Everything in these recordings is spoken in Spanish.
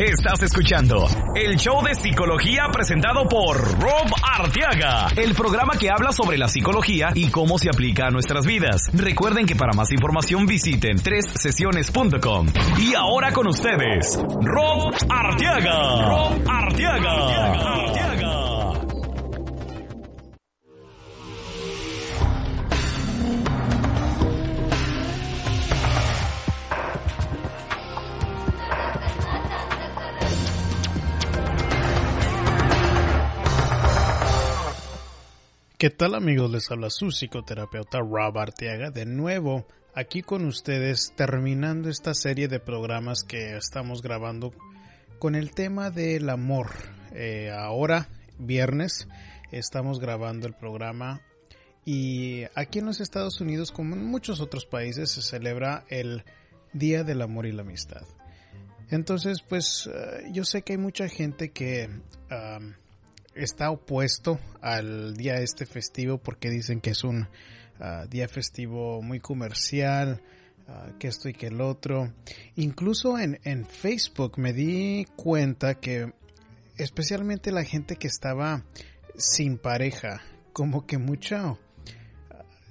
Estás escuchando el show de psicología presentado por Rob Arteaga, el programa que habla sobre la psicología y cómo se aplica a nuestras vidas. Recuerden que para más información visiten sesiones.com. Y ahora con ustedes, Rob Arteaga. Rob Arteaga. ¿Qué tal amigos? Les habla su psicoterapeuta Rob Arteaga de nuevo aquí con ustedes terminando esta serie de programas que estamos grabando con el tema del amor. Eh, ahora, viernes, estamos grabando el programa y aquí en los Estados Unidos, como en muchos otros países, se celebra el Día del Amor y la Amistad. Entonces, pues eh, yo sé que hay mucha gente que está opuesto al día este festivo porque dicen que es un ah, día festivo muy comercial, uh, que esto y que el otro. Incluso en, en Facebook me di cuenta que especialmente la gente que estaba sin pareja, como que mucho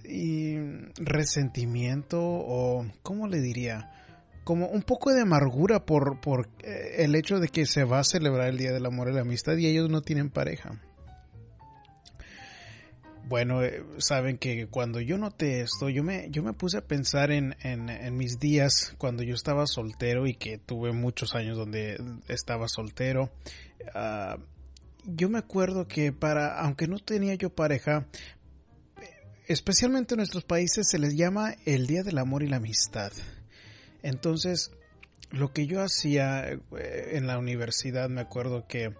y resentimiento o, ¿cómo le diría? Como un poco de amargura por, por eh, el hecho de que se va a celebrar el Día del Amor y la Amistad y ellos no tienen pareja. Bueno, eh, saben que cuando yo noté esto, yo me, yo me puse a pensar en, en, mis días cuando yo estaba soltero y que tuve muchos años donde estaba soltero. Ah, yo me acuerdo que para, aunque no tenía yo pareja, especialmente en nuestros países se les llama el Día del Amor y la Amistad. Entonces, lo que yo hacía eh, en la universidad, me acuerdo que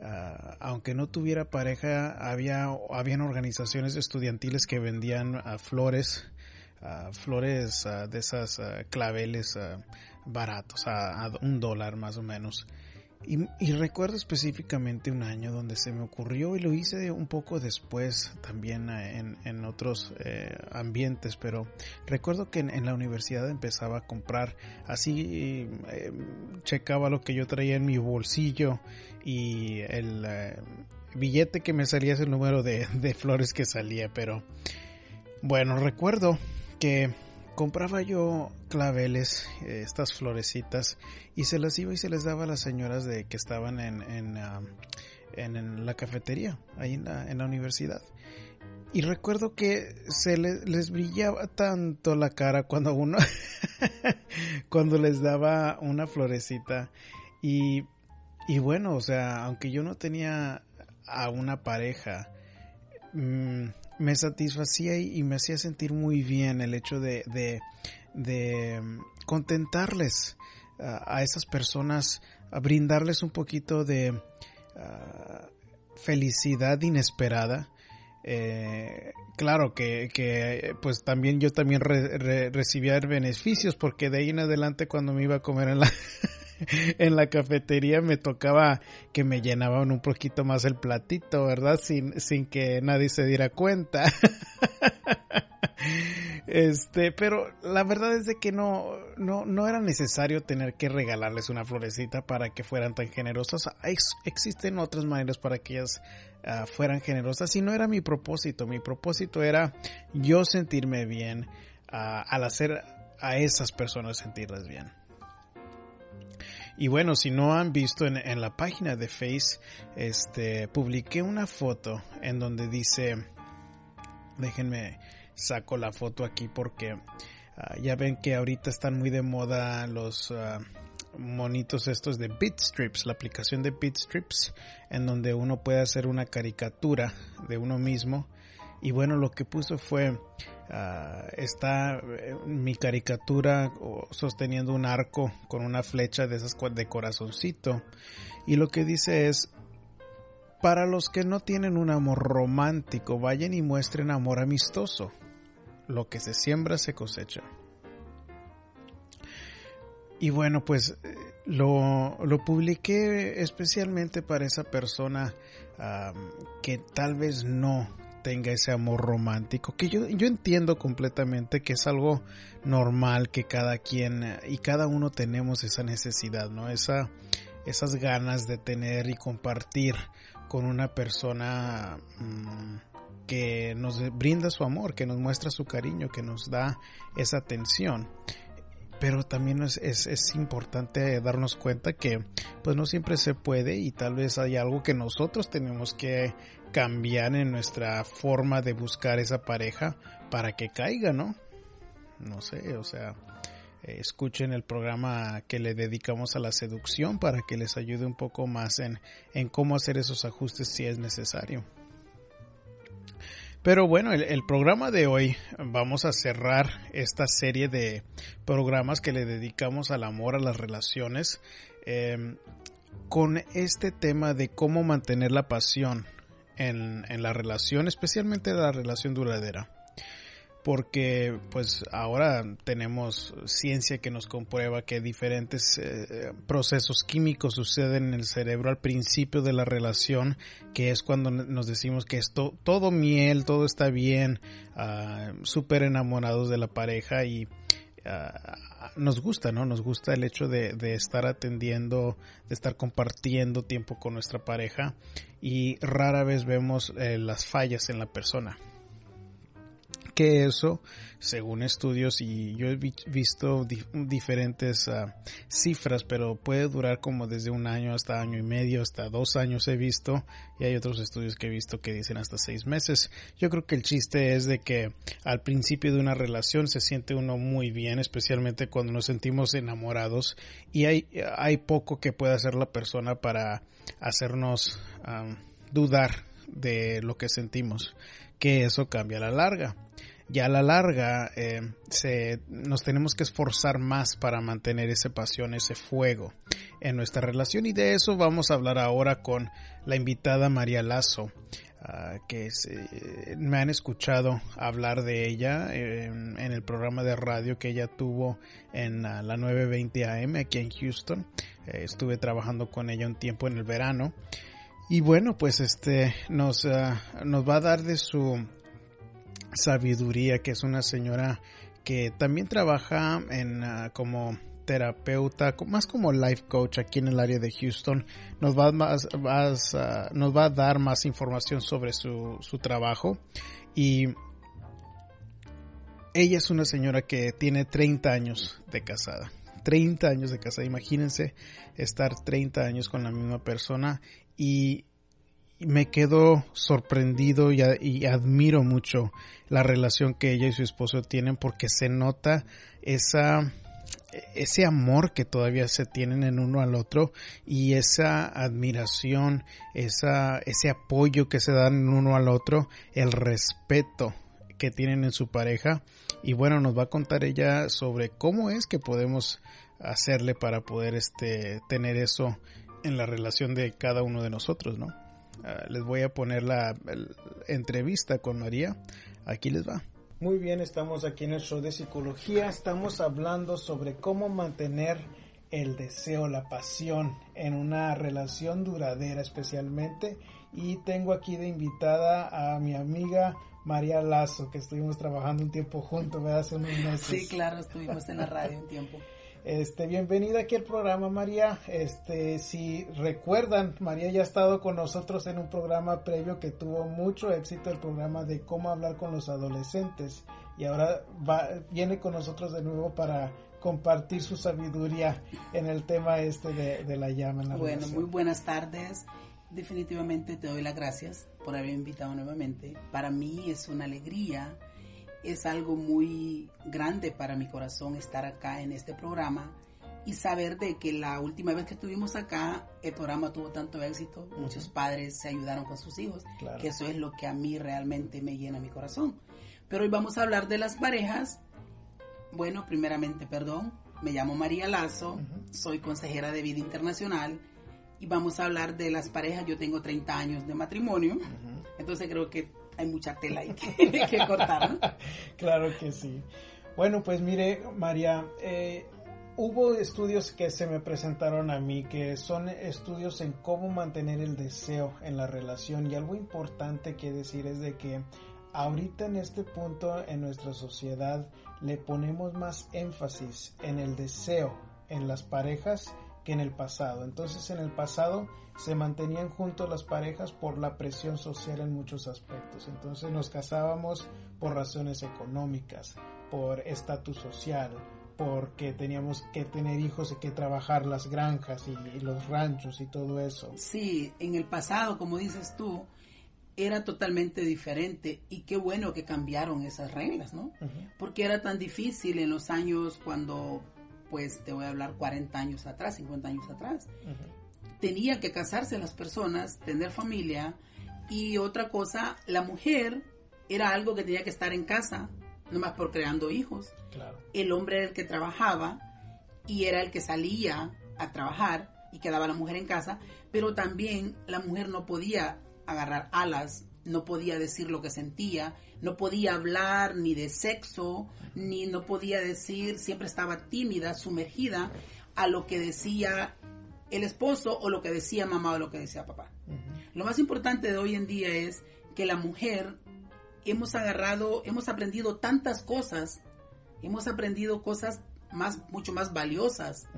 ah, aunque no tuviera pareja, había habían organizaciones estudiantiles que vendían uh, flores, uh, flores de esas claveles baratos, a un dólar más o menos. Y, recuerdo específicamente un año donde se me ocurrió y lo hice un poco después también eh, en, otros eh, ambientes, pero recuerdo que en, la universidad empezaba a comprar así, eh, checaba lo que yo traía en mi bolsillo y el billete que me salía es el número de, de flores que salía, pero bueno, recuerdo que compraba yo claveles, eh, estas florecitas, y se las iba y se les daba a las señoras de que estaban en, en, ah, la cafetería, ahí en la, en la universidad. Y recuerdo que se les brillaba tanto la cara cuando uno, cuando les daba una florecita. Y, y bueno, o sea, aunque yo no tenía a una pareja, mmm, me satisfacía y, me hacía sentir muy bien el hecho de, de, mm, contentarles a esas personas, a brindarles un poquito de ah, felicidad inesperada. Eh, claro que, que, pues también yo también recibía beneficios porque de ahí en adelante cuando me iba a comer en la en la cafetería me tocaba que me llenaban un poquito más el platito, ¿verdad? Sin, sin que nadie se diera cuenta. Este, pero la verdad es de que no, no, no era necesario tener que regalarles una florecita para que fueran tan generosas. existen otras maneras para que ellas ah, fueran generosas y no era mi propósito. Mi propósito era yo sentirme bien ah, al hacer a esas personas sentirles bien. Y bueno, si no han visto en, la página de Face, este, publiqué una foto en donde dice, déjenme saco la foto aquí porque ah, ya ven que ahorita están muy de moda los ah, monitos estos de Bitstrips, la aplicación de Bitstrips, en donde uno puede hacer una caricatura de uno mismo. Y bueno, lo que puso fue Ah, está eh, mi caricatura sosteniendo un arco con una flecha de esas de corazoncito. Y lo que dice es para los que no tienen un amor romántico vayan y muestren amor amistoso. Lo que se siembra se cosecha y bueno pues eh, lo, lo publiqué especialmente para esa persona ah, que tal vez no tenga ese amor romántico, que yo, yo entiendo completamente que es algo normal que cada quien y cada uno tenemos esa necesidad, ¿no? Esa, esas ganas de tener y compartir con una persona mm, que nos brinda su amor, que nos muestra su cariño, que nos da esa atención pero también es, es, importante darnos cuenta que pues no siempre se puede y tal vez hay algo que nosotros tenemos que cambiar en nuestra forma de buscar esa pareja para que caiga, ¿no? No sé, o sea, escuchen el programa que le dedicamos a la seducción para que les ayude un poco más en, en cómo hacer esos ajustes si es necesario. Pero bueno, el, programa de hoy vamos a cerrar esta serie de programas que le dedicamos al amor, a las relaciones, em, con este tema de cómo mantener la pasión en, la relación, especialmente la relación duradera porque pues ahora tenemos ciencia que nos comprueba que diferentes eh, procesos químicos suceden en el cerebro al principio de la relación, que es cuando nos decimos que esto todo miel, todo está bien, uh, súper enamorados de la pareja y nos gusta, ¿no? Nos gusta el hecho de, de, estar atendiendo, de estar compartiendo tiempo con nuestra pareja y rara vez vemos eh, las fallas en la persona que eso, según estudios, y yo he visto diferentes ah, cifras, pero puede durar como desde un año hasta año y medio, hasta dos años he visto, y hay otros estudios que he visto que dicen hasta seis meses. Yo creo que el chiste es de que al principio de una relación se siente uno muy bien, especialmente cuando nos sentimos enamorados, y hay, hay poco que pueda hacer la persona para hacernos dudar de lo que sentimos que eso cambia a la larga. Ya a la larga eh, se, nos tenemos que esforzar más para mantener esa pasión, ese fuego en nuestra relación y de eso vamos a hablar ahora con la invitada María Lazo. Ah, que me han escuchado hablar de ella en el programa de radio que ella tuvo en la 920 AM aquí en Houston. Eh, estuve trabajando con ella un tiempo en el verano y bueno, pues este nos, ah, nos va a dar de su sabiduría, que es una señora que también trabaja en ah, como terapeuta, más como life coach aquí en el área de Houston. Nos va, más, ah, nos va a dar más información sobre su, su trabajo. Y ella es una señora que tiene 30 años de casada. 30 años de casada. Imagínense estar 30 años con la misma persona y me quedo sorprendido y, admiro mucho la relación que ella y su esposo tienen porque se nota esa ese amor que todavía se tienen en uno al otro y esa admiración, esa, ese apoyo que se dan uno al otro, el respeto que tienen en su pareja. Y bueno, nos va a contar ella sobre cómo es que podemos hacerle para poder este, tener eso en la relación de cada uno de nosotros, ¿no? Ah, les voy a poner la, entrevista con María. Aquí les va. Muy bien, estamos aquí en el show de psicología. Estamos hablando sobre cómo mantener el deseo, la pasión en una relación duradera especialmente. Y tengo aquí de invitada a mi amiga María Lazo, que estuvimos trabajando un tiempo juntos, Hace unos meses. Sí, claro, estuvimos en la radio un tiempo. Este, bienvenida aquí al programa, María. Este, si recuerdan, María ya ha estado con nosotros en un programa previo que tuvo mucho éxito, el programa de cómo hablar con los adolescentes. Y ahora va, viene con nosotros de nuevo para compartir su sabiduría en el tema este de, la llama. bueno, muy buenas tardes. Definitivamente te doy las gracias por haberme invitado nuevamente. Para mí es una alegría es algo muy grande para mi corazón estar acá en este programa y saber de que la última vez que estuvimos acá, el programa tuvo tanto éxito, muchos padres se ayudaron con sus hijos, que eso es lo que a mí realmente me llena mi corazón. Pero hoy vamos a hablar de las parejas. Bueno, primeramente, perdón, me llamo María Lazo, soy consejera de vida internacional y vamos a hablar de las parejas. Yo tengo 30 años de matrimonio, entonces creo que hay mucha tela ahí que, cortar. claro que sí. Bueno, pues mire, María, eh, hubo estudios que se me presentaron a mí que son estudios en cómo mantener el deseo en la relación y algo importante que decir es de que ahorita en este punto en nuestra sociedad le ponemos más énfasis en el deseo en las parejas que en el pasado. Entonces en el pasado se mantenían juntos las parejas por la presión social en muchos aspectos. Entonces nos casábamos por razones económicas, por estatus social, porque teníamos que tener hijos y que trabajar las granjas y, los ranchos y todo eso. Sí, en el pasado, como dices tú, era totalmente diferente y qué bueno que cambiaron esas reglas, ¿no? Porque era tan difícil en los años cuando, pues te voy a hablar 40 años atrás, 50 años atrás. Tenía que casarse las personas, tener familia y otra cosa, la mujer era algo que tenía que estar en casa, nomás por creando hijos. El hombre era el que trabajaba y era el que salía a trabajar y quedaba la mujer en casa, pero también la mujer no podía agarrar alas, no podía decir lo que sentía, no podía hablar ni de sexo, ni no podía decir, siempre estaba tímida, sumergida a lo que decía el esposo o lo que decía mamá o lo que decía papá. Lo más importante de hoy en día es que la mujer hemos agarrado, hemos aprendido tantas cosas, hemos aprendido cosas más, mucho más valiosas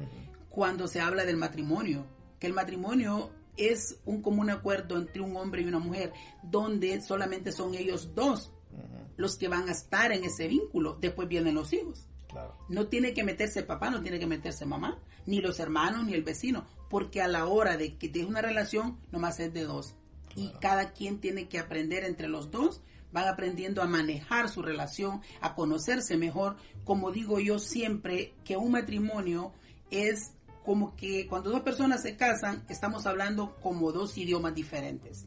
cuando se habla del matrimonio, que el matrimonio es un común acuerdo entre un hombre y una mujer, donde solamente son ellos dos los que van a estar en ese vínculo, después vienen los hijos. No tiene que meterse papá, no tiene que meterse mamá, ni los hermanos, ni el vecino, porque a la hora de que tienes una relación, nomás es de dos. Y cada quien tiene que aprender entre los dos van aprendiendo a manejar su relación, a conocerse mejor. Como digo yo siempre, que un matrimonio es como que cuando dos personas se casan, estamos hablando como dos idiomas diferentes.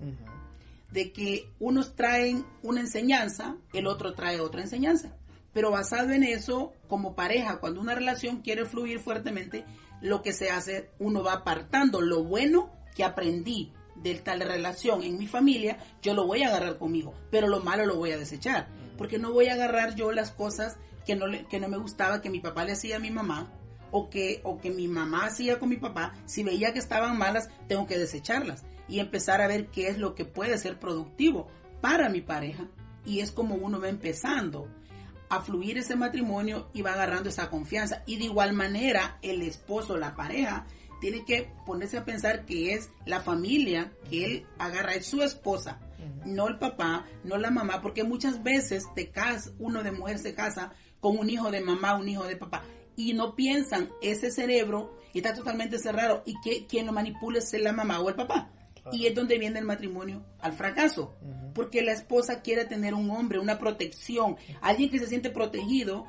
De que unos traen una enseñanza, el otro trae otra enseñanza. Pero basado en eso, como pareja, cuando una relación quiere fluir fuertemente, lo que se hace, uno va apartando lo bueno que aprendí de tal relación en mi familia, yo lo voy a agarrar conmigo, pero lo malo lo voy a desechar, porque no voy a agarrar yo las cosas que no, que no me gustaba que mi papá le hacía a mi mamá, o que, o que mi mamá hacía con mi papá, si veía que estaban malas, tengo que desecharlas y empezar a ver qué es lo que puede ser productivo para mi pareja. Y es como uno va empezando a fluir ese matrimonio y va agarrando esa confianza. Y de igual manera, el esposo, la pareja, tiene que ponerse a pensar que es la familia que él agarra, es su esposa, no el papá, no la mamá, porque muchas veces te casas, uno de mujer se casa con un hijo de mamá, un hijo de papá, y no piensan ese cerebro está totalmente cerrado y que quien lo manipula es la mamá o el papá. Y es donde viene el matrimonio al fracaso, porque la esposa quiere tener un hombre, una protección, alguien que se siente protegido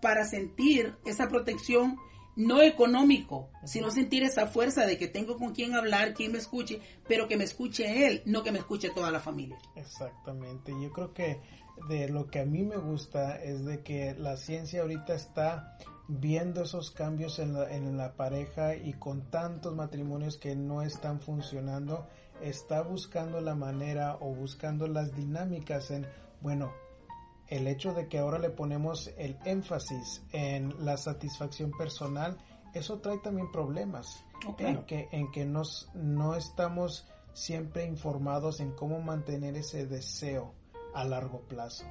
para sentir esa protección no económico, sino sentir esa fuerza de que tengo con quien hablar, quien me escuche, pero que me escuche él, no que me escuche toda la familia. Exactamente, yo creo que de lo que a mí me gusta es de que la ciencia ahorita está viendo esos cambios en la, en la pareja y con tantos matrimonios que no están funcionando, está buscando la manera o buscando las dinámicas en, bueno, el hecho de que ahora le ponemos el énfasis en la satisfacción personal, eso trae también problemas. En que, en que nos, no estamos siempre informados en cómo mantener ese deseo a largo plazo.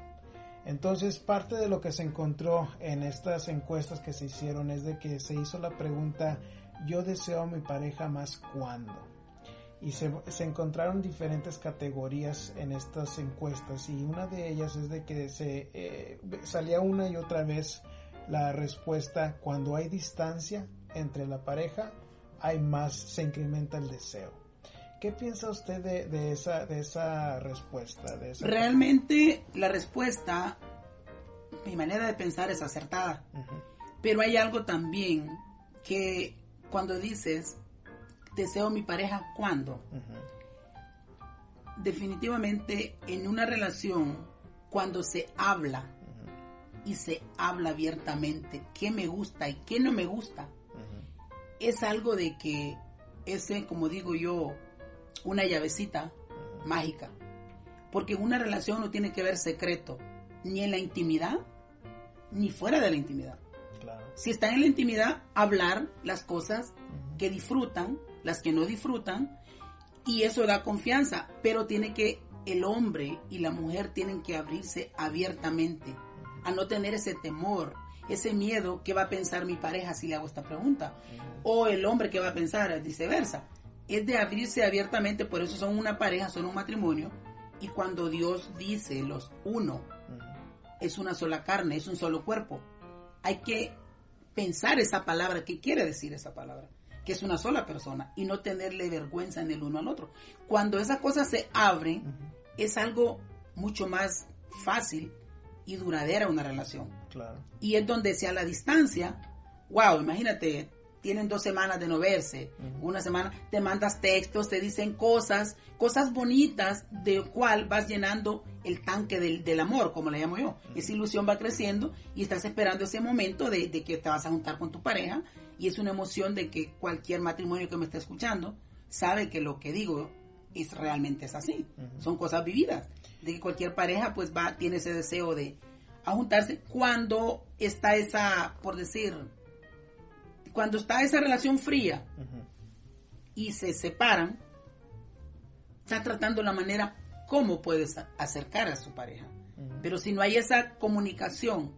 Entonces, parte de lo que se encontró en estas encuestas que se hicieron es de que se hizo la pregunta, yo deseo a mi pareja más cuando y se, encontraron diferentes categorías en estas encuestas y una de ellas es de que se eh, salía una y otra vez la respuesta cuando hay distancia entre la pareja hay más se incrementa el deseo ¿Qué piensa usted de, esa, de esa respuesta? De Realmente la respuesta, mi manera de pensar es acertada. Pero hay algo también que cuando dices deseo mi pareja cuando. Definitivamente en una relación, cuando se habla y se habla abiertamente qué me gusta y qué no me gusta, es algo de que ese, como digo yo, una llavecita mágica. Porque en una relación no tiene que haber secreto, ni en la intimidad, ni fuera de la intimidad. Si están en la intimidad, hablar las cosas que disfrutan, las que no disfrutan, y eso da confianza, pero tiene que el hombre y la mujer tienen que abrirse abiertamente, a no tener ese temor, ese miedo que va a pensar mi pareja si le hago esta pregunta, o el hombre que va a pensar viceversa. Es de abrirse abiertamente, por eso son una pareja, son un matrimonio, y cuando Dios dice los uno, es una sola carne, es un solo cuerpo, hay que pensar esa palabra, ¿qué quiere decir esa palabra? que es una sola persona y no tenerle vergüenza en el uno al otro. Cuando esas cosas se abren, es algo mucho más fácil y duradera una relación. Claro. Y es donde sea la distancia, wow, imagínate, tienen dos semanas de no verse, una semana, te mandas textos, te dicen cosas, cosas bonitas de cual vas llenando el tanque del, del amor, como le llamo yo. Esa ilusión va creciendo y estás esperando ese momento de, de, que te vas a juntar con tu pareja y es una emoción de que cualquier matrimonio que me esté escuchando sabe que lo que digo es realmente es así. Son cosas vividas. De que cualquier pareja pues va, tiene ese deseo de juntarse cuando está esa, por decir, cuando está esa relación fría y se separan, está tratando la manera cómo puedes acercar a su pareja. Pero si no hay esa comunicación,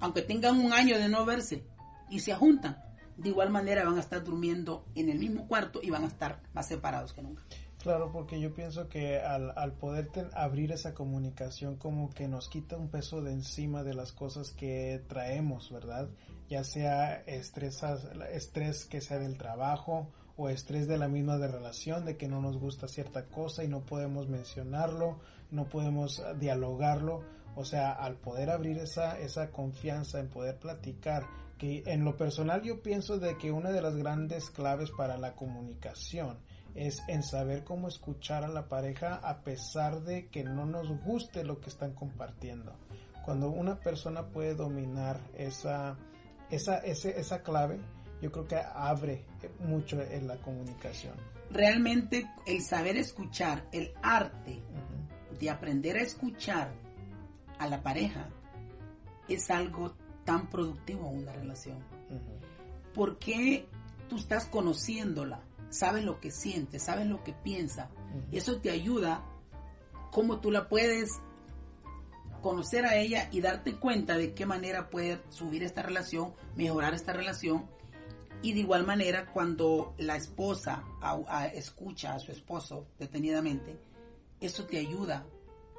aunque tengan un año de no verse y se juntan, de igual manera van a estar durmiendo en el mismo cuarto y van a estar más separados que nunca. Claro, porque yo pienso que al, al poder abrir esa comunicación como que nos quita un peso de encima de las cosas que traemos, ¿verdad? Ya sea estrés, que sea del trabajo o estrés de la misma de relación, de que no nos gusta cierta cosa y no podemos mencionarlo, no podemos dialogarlo. O sea, al poder abrir esa, esa confianza en poder platicar, que en lo personal yo pienso de que una de las grandes claves para la comunicación es en saber cómo escuchar a la pareja a pesar de que no nos guste lo que están compartiendo. Cuando una persona puede dominar esa, esa, esa clave, yo creo que abre mucho en la comunicación. Realmente el saber escuchar, el arte de aprender a escuchar a la pareja es algo tan productivo en una relación. Porque tú estás conociéndola, sabes lo que siente, sabes lo que piensa. Y eso te ayuda cómo tú la puedes conocer a ella y darte cuenta de qué manera puede subir esta relación, mejorar esta relación. Y de igual manera, cuando la esposa escucha a su esposo detenidamente, eso te ayuda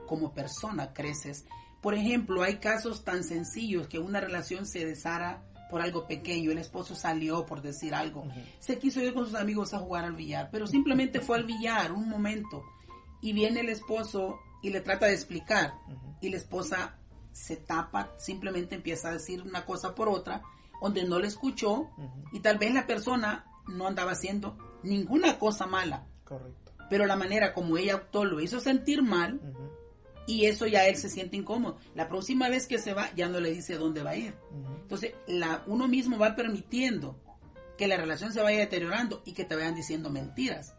como persona, creces. Por ejemplo, hay casos tan sencillos que una relación se desara por algo pequeño, el esposo salió por decir algo, se quiso ir con sus amigos a jugar al billar, pero simplemente fue al billar un momento y viene el esposo y le trata de explicar y la esposa se tapa, simplemente empieza a decir una cosa por otra, donde no le escuchó y tal vez la persona no andaba haciendo ninguna cosa mala. Correcto. Pero la manera como ella actuó lo hizo sentir mal y eso ya él se siente incómodo. La próxima vez que se va ya no le dice dónde va a ir. Entonces, la, uno mismo va permitiendo que la relación se vaya deteriorando y que te vayan diciendo mentiras.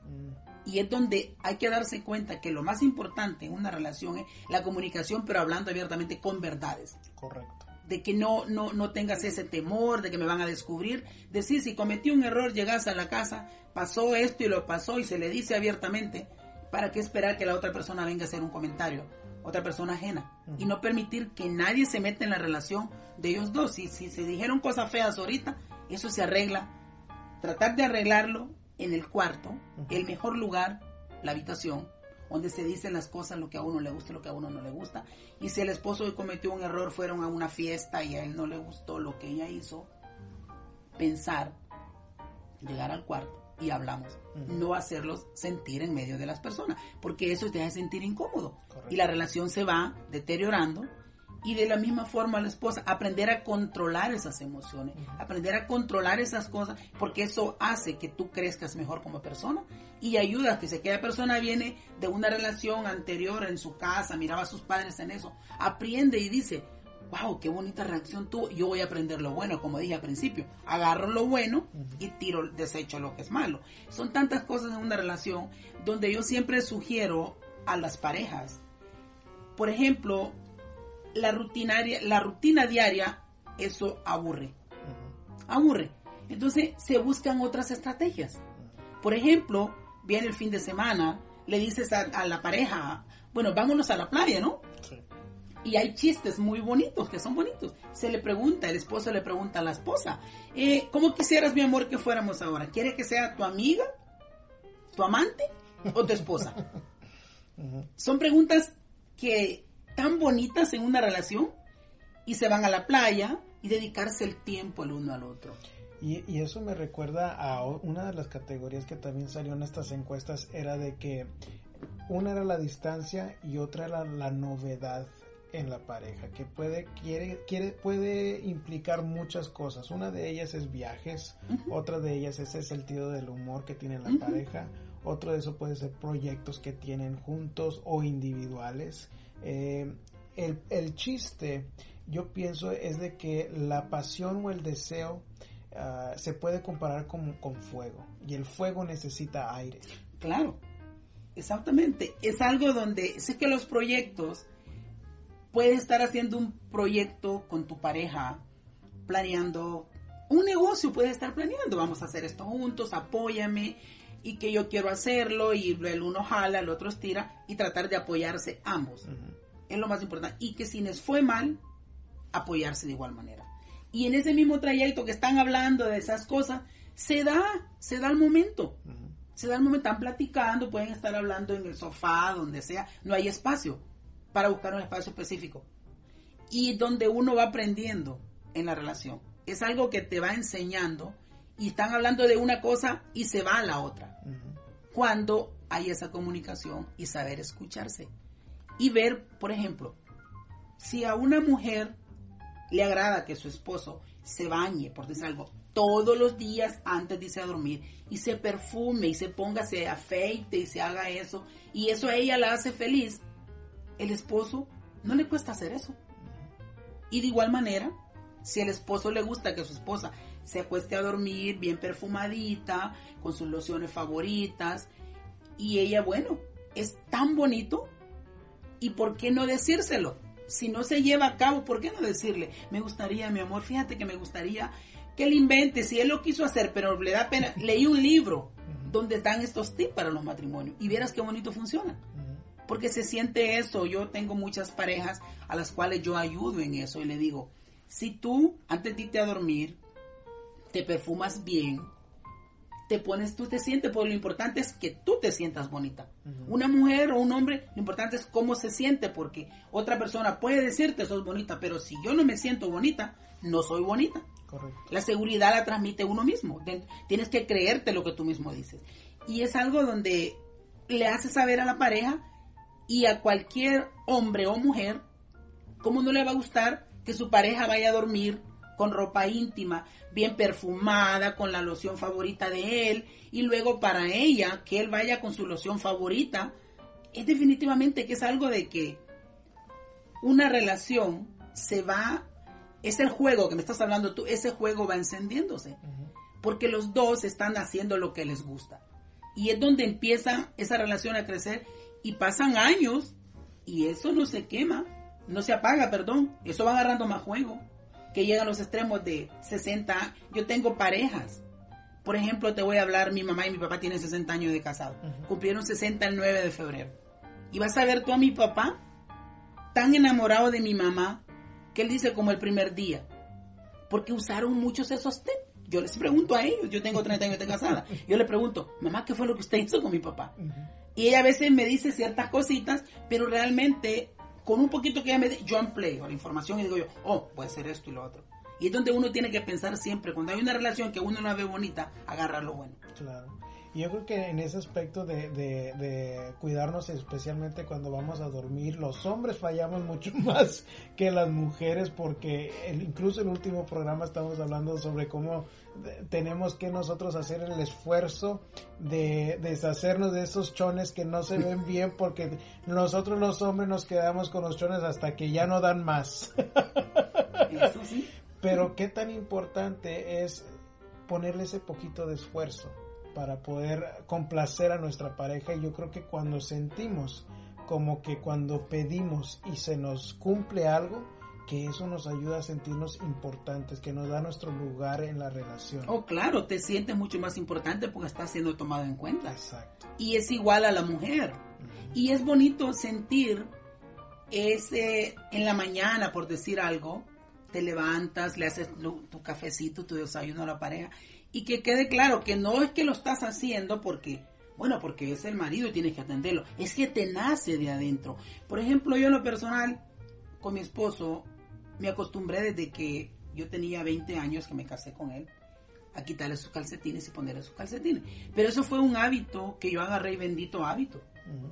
Y es donde hay que darse cuenta que lo más importante en una relación es la comunicación, pero hablando abiertamente con verdades. Correcto. De que no, no, no tengas ese temor de que me van a descubrir. Decir, si cometí un error, llegas a la casa, pasó esto y lo pasó y se le dice abiertamente, ¿para qué esperar que la otra persona venga a hacer un comentario? otra persona ajena y no permitir que nadie se meta en la relación de ellos dos. Si, si se dijeron cosas feas ahorita, eso se arregla. Tratar de arreglarlo en el cuarto, el mejor lugar, la habitación, donde se dicen las cosas, lo que a uno le gusta y lo que a uno no le gusta. Y si el esposo cometió un error, fueron a una fiesta y a él no le gustó lo que ella hizo, pensar, llegar al cuarto y hablamos. No hacerlos sentir en medio de las personas, porque eso te hace sentir incómodo. Y la relación se va deteriorando. Y de la misma forma la esposa, aprender a controlar esas emociones, aprender a controlar esas cosas, porque eso hace que tú crezcas mejor como persona y ayuda a que si aquella persona viene de una relación anterior en su casa, miraba a sus padres en eso, aprende y dice, wow, qué bonita reacción tuvo, yo voy a aprender lo bueno, como dije al principio, agarro lo bueno y tiro, desecho lo que es malo. Son tantas cosas en una relación donde yo siempre sugiero a las parejas, por ejemplo, la, rutinaria, la rutina diaria, eso aburre, aburre. Entonces se buscan otras estrategias. Por ejemplo, viene el fin de semana, le dices a, la pareja, bueno, vámonos a la playa, ¿no? Y hay chistes muy bonitos, que son bonitos. Se le pregunta, el esposo le pregunta a la esposa, eh, ¿cómo quisieras, mi amor, que fuéramos ahora? ¿Quiere que sea tu amiga, tu amante o tu esposa? Son preguntas que tan bonitas en una relación y se van a la playa y dedicarse el tiempo el uno al otro. Y, eso me recuerda a una de las categorías que también salió en estas encuestas, era de que una era la distancia y otra era la novedad en la pareja, que puede, quiere, quiere, puede implicar muchas cosas. Una de ellas es viajes, otra de ellas es el sentido del humor que tiene la pareja, otro de eso puede ser proyectos que tienen juntos o individuales. Eh, el, el, chiste, yo pienso, es de que la pasión o el deseo ah, se puede comparar con, con fuego y el fuego necesita aire. Claro, exactamente. Es algo donde sé que los proyectos, puedes estar haciendo un proyecto con tu pareja, planeando un negocio, puedes estar planeando, vamos a hacer esto juntos, apóyame y que yo quiero hacerlo y el uno jala, el otro estira y tratar de apoyarse ambos. Es lo más importante. Y que si les fue mal, apoyarse de igual manera. Y en ese mismo trayecto que están hablando de esas cosas, se da, se da el momento. Se da el momento, están platicando, pueden estar hablando en el sofá, donde sea, no hay espacio para buscar un espacio específico. Y donde uno va aprendiendo en la relación. Es algo que te va enseñando y están hablando de una cosa y se va a la otra. Cuando hay esa comunicación y saber escucharse. Y ver, por ejemplo, si a una mujer le agrada que su esposo se bañe, por decir algo, todos los días antes de irse a dormir y se perfume y se ponga, se afeite y se haga eso y eso a ella la hace feliz, el esposo no le cuesta hacer eso. Y de igual manera, si el esposo le gusta que su esposa se acueste a dormir bien perfumadita, con sus lociones favoritas. Y ella, bueno, es tan bonito. ¿Y por qué no decírselo? Si no se lleva a cabo, ¿por qué no decirle? Me gustaría, mi amor, fíjate que me gustaría que él invente, si él lo quiso hacer, pero le da pena. Leí un libro donde están estos tips para los matrimonios y vieras qué bonito funciona. Porque se siente eso. Yo tengo muchas parejas a las cuales yo ayudo en eso y le digo, si tú antes de irte a dormir te perfumas bien, te pones, tú te sientes, porque lo importante es que tú te sientas bonita. Una mujer o un hombre, lo importante es cómo se siente, porque otra persona puede decirte sos bonita, pero si yo no me siento bonita, no soy bonita. La seguridad la transmite uno mismo. Tienes que creerte lo que tú mismo dices. Y es algo donde le hace saber a la pareja y a cualquier hombre o mujer cómo no le va a gustar que su pareja vaya a dormir con ropa íntima, bien perfumada, con la loción favorita de él, y luego para ella, que él vaya con su loción favorita, es definitivamente que es algo de que una relación se va, es el juego que me estás hablando tú, ese juego va encendiéndose, porque los dos están haciendo lo que les gusta. Y es donde empieza esa relación a crecer y pasan años y eso no se quema, no se apaga, perdón, eso va agarrando más juego que llegan a los extremos de 60. Yo tengo parejas. Por ejemplo, te voy a hablar, mi mamá y mi papá tienen 60 años de casado. Cumplieron 60 el 9 de febrero. Y vas a ver tú a mi papá tan enamorado de mi mamá que él dice como el primer día. Porque usaron muchos esos tips. Yo les pregunto a ellos, yo tengo 30 años de casada. Yo le pregunto, mamá, ¿qué fue lo que usted hizo con mi papá? Y ella a veces me dice ciertas cositas, pero realmente con un poquito que ella me dé, yo empleo la información y digo yo, oh, puede ser esto y lo otro. Y es donde uno tiene que pensar siempre, cuando hay una relación que uno no ve bonita, agarra lo bueno. Claro. Y yo creo que en ese aspecto de, de, cuidarnos, especialmente cuando vamos a dormir, los hombres fallamos mucho más que las mujeres, porque el, incluso en el último programa estamos hablando sobre cómo tenemos que nosotros hacer el esfuerzo de deshacernos de esos chones que no se ven bien, porque nosotros los hombres nos quedamos con los chones hasta que ya no dan más. Pero qué tan importante es ponerle ese poquito de esfuerzo para poder complacer a nuestra pareja y yo creo que cuando sentimos como que cuando pedimos y se nos cumple algo, que eso nos ayuda a sentirnos importantes, que nos da nuestro lugar en la relación. Oh, claro, te sientes mucho más importante porque estás siendo tomado en cuenta. Exacto. Y es igual a la mujer. Y es bonito sentir es eh, en la mañana, por decir algo, te levantas, le haces tu cafecito, tu desayuno a la pareja y que quede claro que no es que lo estás haciendo porque, bueno, porque es el marido y tienes que atenderlo, es que te nace de adentro. Por ejemplo, yo en lo personal, con mi esposo, me acostumbré desde que yo tenía 20 años que me casé con él a quitarle sus calcetines y ponerle sus calcetines. Pero eso fue un hábito que yo agarré y bendito hábito.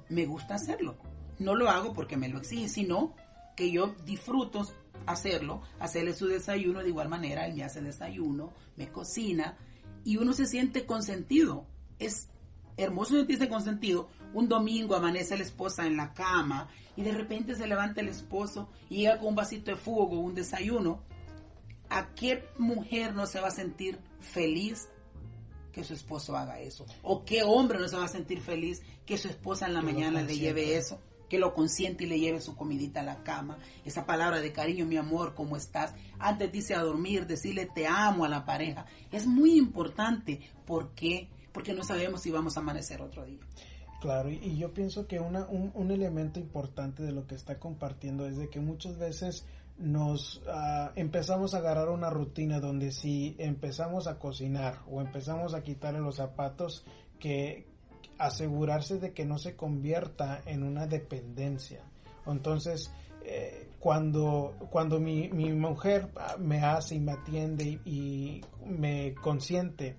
Me gusta hacerlo. No lo hago porque me lo exige, sino que yo disfruto hacerlo, hacerle su desayuno de igual manera, él me hace desayuno, me cocina y uno se siente consentido. Es hermoso sentirse consentido. Un domingo amanece la esposa en la cama y de repente se levanta el esposo y llega con un vasito de fuego, un desayuno. ¿A qué mujer no se va a sentir feliz que su esposo haga eso? ¿O qué hombre no se va a sentir feliz que su esposa en la mañana le lleve eso? Que lo consiente y le lleve su comidita a la cama, esa palabra de cariño, mi amor, ¿cómo estás? Antes dice a dormir, decirle te amo a la pareja. Es muy importante. ¿Por qué? Porque no sabemos si vamos a amanecer otro día. Claro, y, yo pienso que una, un, elemento importante de lo que está compartiendo es de que muchas veces nos ah, empezamos a agarrar una rutina donde si empezamos a cocinar o empezamos a quitarle los zapatos que, asegurarse de que no se convierta en una dependencia. Entonces, eh, cuando, cuando mi, mi, mujer me hace y me atiende y, me consiente,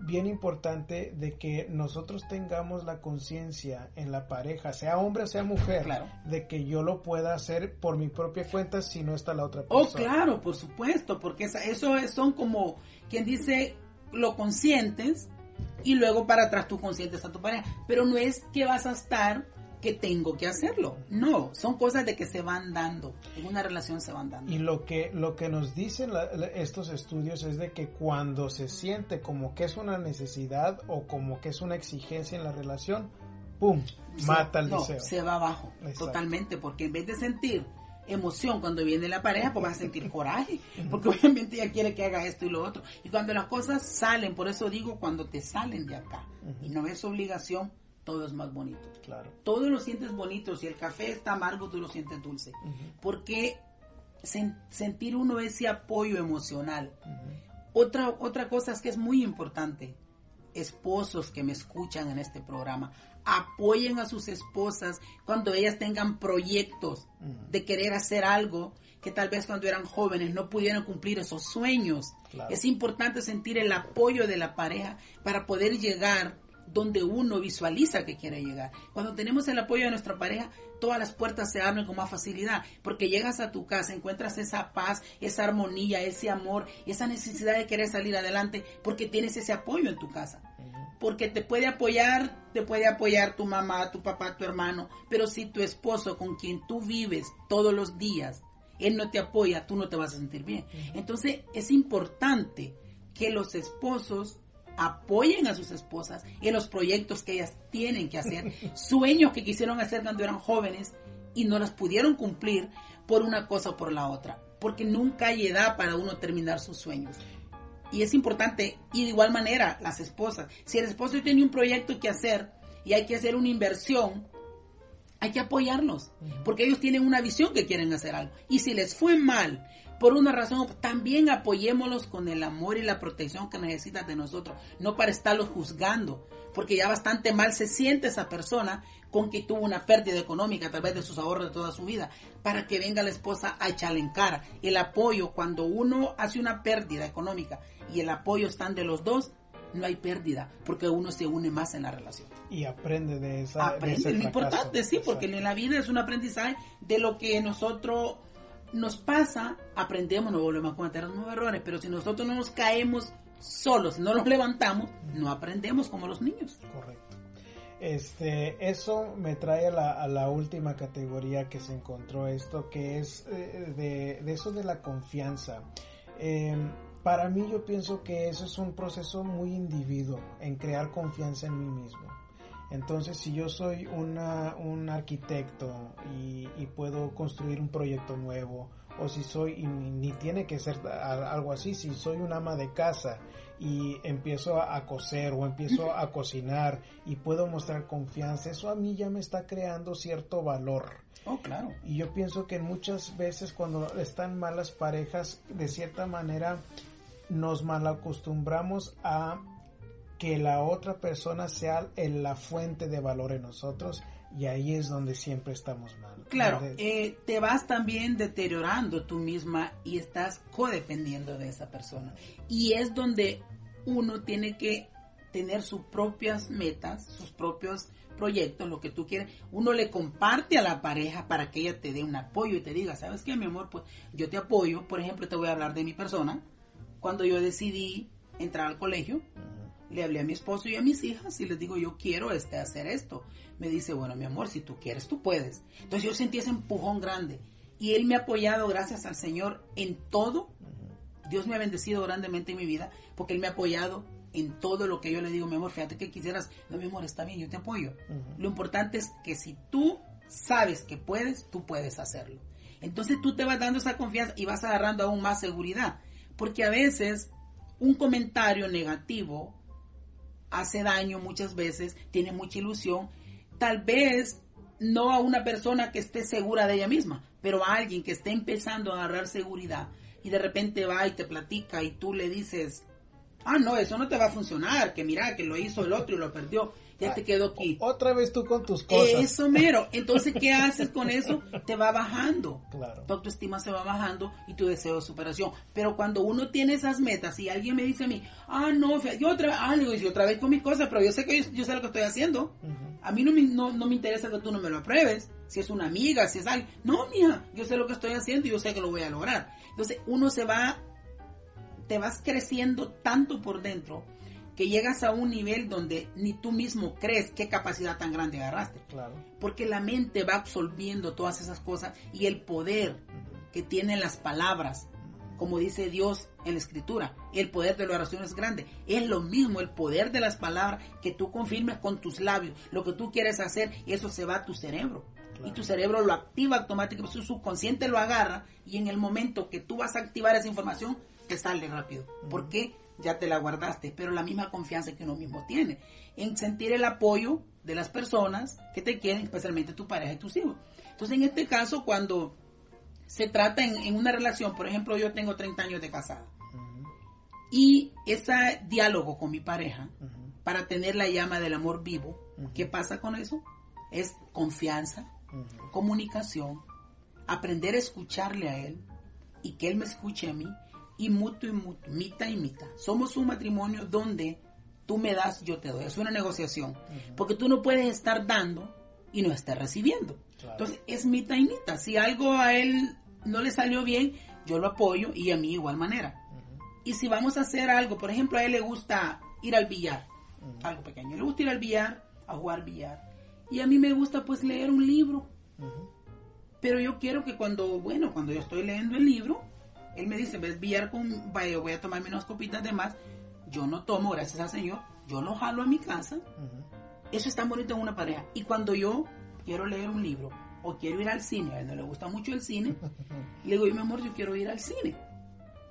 bien importante de que nosotros tengamos la conciencia en la pareja, sea hombre o sea mujer, de que yo lo pueda hacer por mi propia cuenta si no está la otra oh, persona. Oh, claro, por supuesto, porque eso son como quien dice, lo consientes, y luego para atrás tú consientes a tu pareja. Pero no es que vas a estar que tengo que hacerlo. No, son cosas de que se van dando. En una relación se van dando. Y lo que, lo que nos dicen estos estudios es de que cuando se siente como que es una necesidad o como que es una exigencia en la relación, ¡pum! mata el deseo. Se va abajo, totalmente, porque en vez de sentir emoción cuando viene la pareja, pues vas a sentir coraje, porque obviamente ella quiere que haga esto y lo otro. Y cuando las cosas salen, por eso digo, cuando te salen de acá y no es obligación, todo es más bonito. Claro. Todo lo sientes bonito. Si el café está amargo, tú lo sientes dulce. Porque sentir uno ese apoyo emocional. otra, otra cosa es que es muy importante. Esposos que me escuchan en este programa, apoyen a sus esposas cuando ellas tengan proyectos de querer hacer algo que tal vez cuando eran jóvenes no pudieran cumplir esos sueños. Es importante sentir el apoyo de la pareja para poder llegar donde uno visualiza que quiere llegar. Cuando tenemos el apoyo de nuestra pareja, todas las puertas se abren con más facilidad, porque llegas a tu casa, encuentras esa paz, esa armonía, ese amor, esa necesidad de querer salir adelante, porque tienes ese apoyo en tu casa porque te puede apoyar, te puede apoyar tu mamá, tu papá, tu hermano, pero si tu esposo con quien tú vives todos los días, él no te apoya, tú no te vas a sentir bien. Entonces es importante que los esposos apoyen a sus esposas en los proyectos que ellas tienen que hacer, sueños que quisieron hacer cuando eran jóvenes y no las pudieron cumplir por una cosa o por la otra, porque nunca hay edad para uno terminar sus sueños. Y es importante, y de igual manera, las esposas. Si el esposo tiene un proyecto que hacer y hay que hacer una inversión, hay que apoyarlos, porque ellos tienen una visión que quieren hacer algo. Y si les fue mal por una razón, también apoyémoslos con el amor y la protección que necesitan de nosotros, no para estarlos juzgando, porque ya bastante mal se siente esa persona con que tuvo una pérdida económica a través de sus ahorros de toda su vida, para que venga la esposa a echarle en cara. El apoyo, cuando uno hace una pérdida económica y el apoyo están de los dos, no hay pérdida, porque uno se une más en la relación. Y aprende de esa. Aprende, lo importante, sí, porque en la vida es un aprendizaje de lo que nosotros nos pasa, aprendemos, no volvemos a cometer los mismos errores, pero si nosotros no nos caemos solos, no nos levantamos, no aprendemos como los niños. Correcto. Este, eso me trae a la, última categoría que se encontró esto, que es eh, de, eso de la confianza. Em, para mí yo pienso que eso es un proceso muy individuo en crear confianza en mí mismo. Entonces, si yo soy una, un arquitecto y, puedo construir un proyecto nuevo o si soy, ni, tiene que ser algo así, si soy un ama de casa y empiezo a, coser o empiezo a cocinar y puedo mostrar confianza, eso a mí ya me está creando cierto valor. Oh, claro. Y yo pienso que muchas veces cuando están malas parejas, de cierta manera nos malacostumbramos a que la otra persona sea la fuente de valor en nosotros y ahí es donde siempre estamos mal. Claro, eh, te vas también deteriorando tú misma y estás codependiendo de esa persona. Y es donde uno tiene que tener sus propias metas, sus propios proyectos, lo que tú quieres. Uno le comparte a la pareja para que ella te dé un apoyo y te diga, ¿sabes qué, mi amor? Pues yo te apoyo. Por ejemplo, te voy a hablar de mi persona. Cuando yo decidí entrar al colegio, le hablé a mi esposo y a mis hijas y les digo, yo quiero este, hacer esto. Me dice, bueno, mi amor, si tú quieres, tú puedes. Entonces yo sentí ese empujón grande. Y él me ha apoyado, gracias al Señor, en todo. Dios me ha bendecido grandemente en mi vida, porque él me ha apoyado en todo lo que yo le digo, mi amor, fíjate que quisieras, no, mi amor, está bien, yo te apoyo. Lo importante es que si tú sabes que puedes, tú puedes hacerlo. Entonces tú te vas dando esa confianza y vas agarrando aún más seguridad, porque a veces un comentario negativo hace daño muchas veces, tiene mucha ilusión, tal vez no a una persona que esté segura de ella misma, pero a alguien que esté empezando a agarrar seguridad y de repente va y te platica y tú le dices, ah, no, eso no te va a funcionar, que mira, que lo hizo el otro y lo perdió ya te quedó aquí. Otra vez tú con tus cosas. Eso mero. Entonces, ¿qué haces con eso? Te va bajando. Claro. Tu autoestima se va bajando y tu deseo de superación. Pero cuando uno tiene esas metas y alguien me dice a mí, ah, no, yo otra vez, ah, digo, otra vez con mis cosas, pero yo sé que yo, sé lo que estoy haciendo. A mí no me, no, no me interesa que tú no me lo apruebes. Si es una amiga, si es alguien. No, mija, yo sé lo que estoy haciendo y yo sé que lo voy a lograr. Entonces, uno se va, te vas creciendo tanto por dentro que llegas a un nivel donde ni tú mismo crees qué capacidad tan grande agarraste. Claro. Porque la mente va absorbiendo todas esas cosas y el poder que tienen las palabras, como dice Dios en la escritura, el poder de la oración es grande. Es lo mismo el poder de las palabras que tú confirmes con tus labios. Lo que tú quieres hacer, eso se va a tu cerebro. Y tu cerebro lo activa automáticamente, su subconsciente lo agarra y en el momento que tú vas a activar esa información, te sale rápido. ¿Por qué? Ya te la guardaste, pero la misma confianza que uno mismo tiene, en sentir el apoyo de las personas que te quieren, especialmente tu pareja y tus hijos. Entonces, en este caso, cuando se trata en, una relación, por ejemplo, yo tengo 30 años de casada, y ese diálogo con mi pareja, para tener la llama del amor vivo, ¿qué pasa con eso? Es confianza, comunicación, aprender a escucharle a él y que él me escuche a mí y mutuo y mutuo, mitad y mitad. Somos un matrimonio donde tú me das, yo te doy. Es una negociación. Porque tú no puedes estar dando y no estar recibiendo. Entonces es mitad y mitad. Si algo a él no le salió bien, yo lo apoyo y a mí igual manera. Y si vamos a hacer algo, por ejemplo, a él le gusta ir al billar, algo pequeño, le gusta ir al billar, a jugar billar. Y a mí me gusta pues leer un libro. Pero yo quiero que cuando, bueno, cuando yo estoy leyendo el libro, él me dice, ves billar con, vaya, voy a tomarme unas copitas de más. Yo no tomo, gracias al Señor. Yo lo jalo a mi casa. Eso es tan bonito en una pareja. Y cuando yo quiero leer un libro o quiero ir al cine, a él no le gusta mucho el cine, le digo, mi amor, yo quiero ir al cine.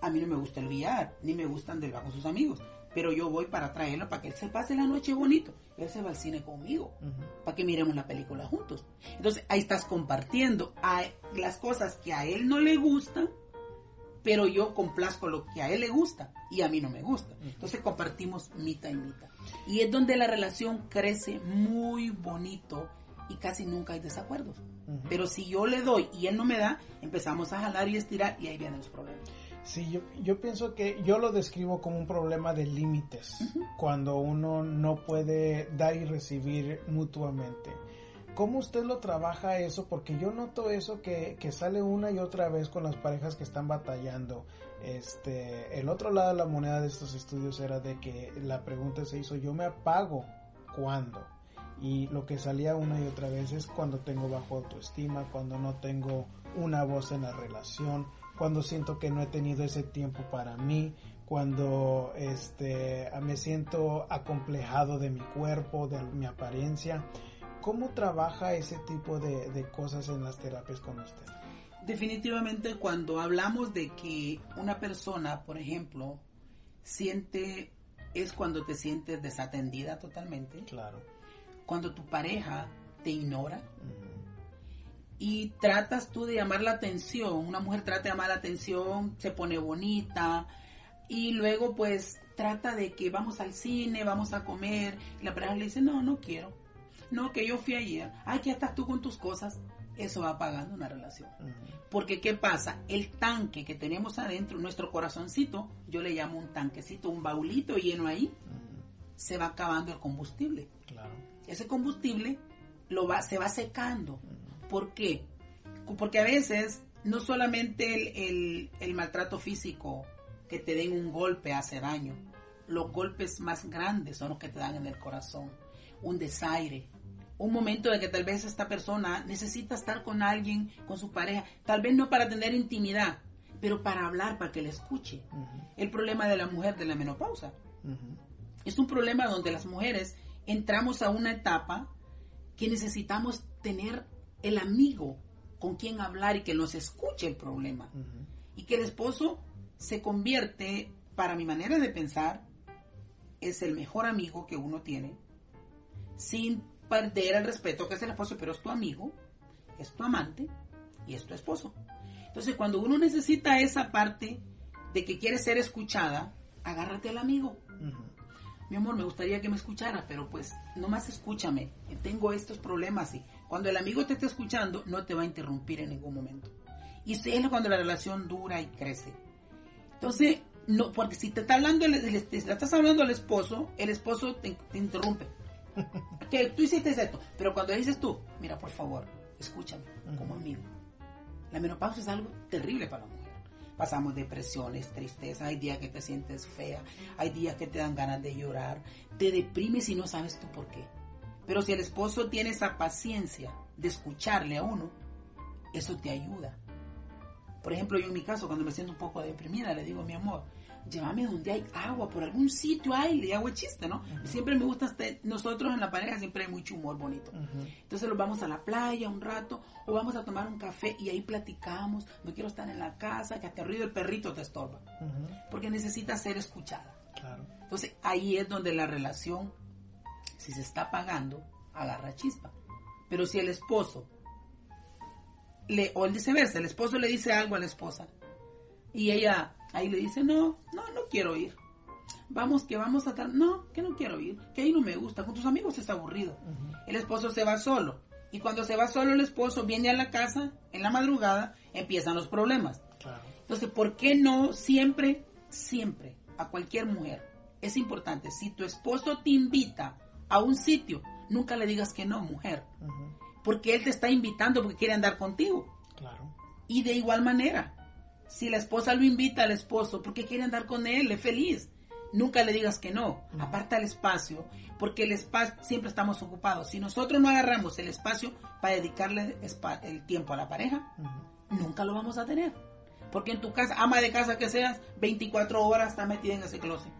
A mí no me gusta el billar, ni me gusta andar con sus amigos. Pero yo voy para traerlo para que él se pase la noche bonito. Él se va al cine conmigo, para que miremos la película juntos. Entonces ahí estás compartiendo las cosas que a él no le gustan pero yo complazco lo que a él le gusta y a mí no me gusta. Entonces compartimos mitad y mitad. Y es donde la relación crece muy bonito y casi nunca hay desacuerdos. Pero si yo le doy y él no me da, empezamos a jalar y estirar y ahí vienen los problemas. Sí, yo, yo pienso que yo lo describo como un problema de límites, cuando uno no puede dar y recibir mutuamente. ¿Cómo usted lo trabaja eso? Porque yo noto eso que, sale una y otra vez con las parejas que están batallando. Este, el otro lado de la moneda de estos estudios era de que la pregunta se hizo, yo me apago cuando. Y lo que salía una y otra vez es cuando tengo bajo autoestima, cuando no tengo una voz en la relación, cuando siento que no he tenido ese tiempo para mí, cuando este, me siento acomplejado de mi cuerpo, de mi apariencia. ¿Cómo trabaja ese tipo de, cosas en las terapias con usted? Definitivamente cuando hablamos de que una persona, por ejemplo, siente, es cuando te sientes desatendida totalmente. Claro. Cuando tu pareja te ignora. Y tratas tú de llamar la atención, una mujer trata de llamar la atención, se pone bonita y luego pues trata de que vamos al cine, vamos a comer, y la pareja le dice, no, no quiero, no, que yo fui ayer, ay, que estás tú con tus cosas, eso va apagando una relación. Porque ¿qué pasa? El tanque que tenemos adentro, nuestro corazoncito, yo le llamo un tanquecito, un baulito lleno ahí, se va acabando el combustible. Ese combustible lo va, se va secando. ¿Por qué? Porque a veces no solamente el, el maltrato físico, que te den un golpe hace daño, los golpes más grandes son los que te dan en el corazón, un desaire, un momento de que tal vez esta persona necesita estar con alguien, con su pareja, tal vez no para tener intimidad, pero para hablar, para que le escuche. El problema de la mujer de la menopausa. Es un problema donde las mujeres entramos a una etapa que necesitamos tener el amigo con quien hablar y que nos escuche el problema. Y que el esposo se convierte, para mi manera de pensar, es el mejor amigo que uno tiene, sin perder el respeto que es el esposo, pero es tu amigo, es tu amante y es tu esposo. Entonces, cuando uno necesita esa parte de que quiere ser escuchada, agárrate al amigo. Mi amor, me gustaría que me escuchara, pero pues nomás escúchame. Tengo estos problemas y cuando el amigo te está escuchando, no te va a interrumpir en ningún momento. Y es cuando la relación dura y crece. Entonces, no, porque si te está hablando, te estás hablando al esposo, el esposo te interrumpe que tú hiciste esto, pero cuando dices tú, mira, por favor, escúchame como amigo. La menopausia es algo terrible para la mujer. Pasamos depresiones, tristeza, hay días que te sientes fea, hay días que te dan ganas de llorar, te deprimes y no sabes tú por qué. Pero si el esposo tiene esa paciencia de escucharle a uno, eso te ayuda. Por ejemplo, yo en mi caso, cuando me siento un poco deprimida, le digo, mi amor, llévame donde hay agua, por algún sitio hay, hago el chiste, ¿no? Siempre me gusta, nosotros en la pareja siempre hay mucho humor bonito. Entonces nos vamos a la playa un rato o vamos a tomar un café y ahí platicamos, no quiero estar en la casa, que hasta el ruido del perrito te estorba, porque necesita ser escuchada. Entonces ahí es donde la relación, si se está apagando, agarra chispa. Pero si el esposo, le, o el viceversa, el esposo le dice algo a la esposa y ella Ahí le dice, no, no, no quiero ir. Vamos, que vamos a tal. No, que no quiero ir. Que ahí no me gusta. Con tus amigos es aburrido. El esposo se va solo. Y cuando se va solo el esposo, viene a la casa, en la madrugada, empiezan los problemas. Entonces, ¿por qué no siempre, siempre, a cualquier mujer? Es importante, si tu esposo te invita a un sitio, nunca le digas que no, mujer. Porque él te está invitando porque quiere andar contigo. Claro. Y de igual manera, si la esposa lo invita al esposo porque quiere andar con él, es feliz. Nunca le digas que no. Aparta el espacio, porque el espacio siempre estamos ocupados. Si nosotros no agarramos el espacio para dedicarle el tiempo a la pareja, nunca lo vamos a tener. Porque en tu casa, ama de casa que seas, 24 horas está metida en ese closet,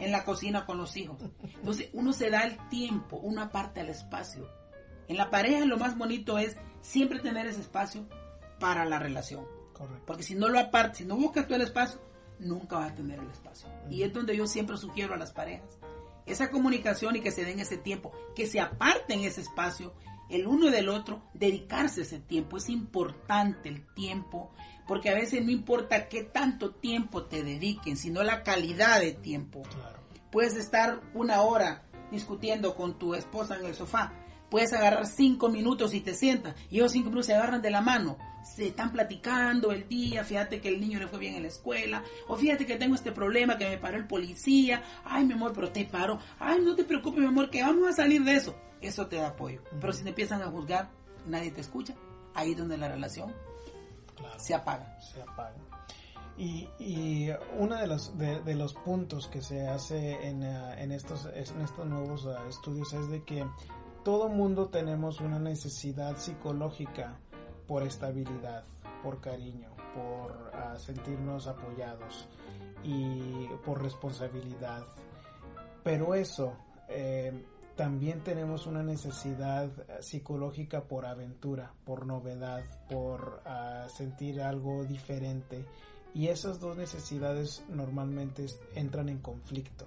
en la cocina con los hijos. Entonces uno se da el tiempo, uno aparta el espacio. En la pareja lo más bonito es siempre tener ese espacio para la relación. Porque si no lo apartas, si no buscas tú el espacio, nunca vas a tener el espacio. Y es donde yo siempre sugiero a las parejas. Esa comunicación y que se den ese tiempo, que se aparten ese espacio el uno del otro, dedicarse ese tiempo. Es importante el tiempo, porque a veces no importa qué tanto tiempo te dediquen, sino la calidad de tiempo. Puedes estar una hora discutiendo con tu esposa en el sofá, puedes agarrar cinco minutos y te sientas, y esos cinco minutos se agarran de la mano, se están platicando el día, fíjate que el niño le fue bien en la escuela, o fíjate que tengo este problema que me paró el policía, ay mi amor, pero te paro, ay no te preocupes mi amor, que vamos a salir de eso, eso te da apoyo, pero si te empiezan a juzgar, nadie te escucha, ahí es donde la relación se apaga. Se apaga. Y, y uno de los, de, los puntos que se hace en, uh, en, estos, en estos nuevos uh, estudios es de que todo mundo tenemos una necesidad psicológica por estabilidad, por cariño, por ah, sentirnos apoyados y por responsabilidad. Pero eso, eh, también tenemos una necesidad eh, psicológica por aventura, por novedad, por uh, sentir algo diferente. Y esas dos necesidades normalmente entran en conflicto.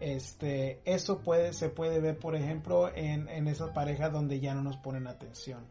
Este, eso puede, se puede ver, por ejemplo, en, en esas parejas donde ya no nos ponen atención,